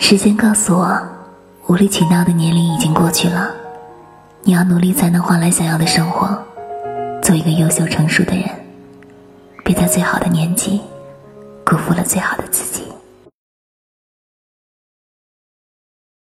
时间告诉我无理取闹的年龄已经过去了你要努力才能换来想要的生活做一个优秀成熟的人别在最好的年纪辜负了最好的自己。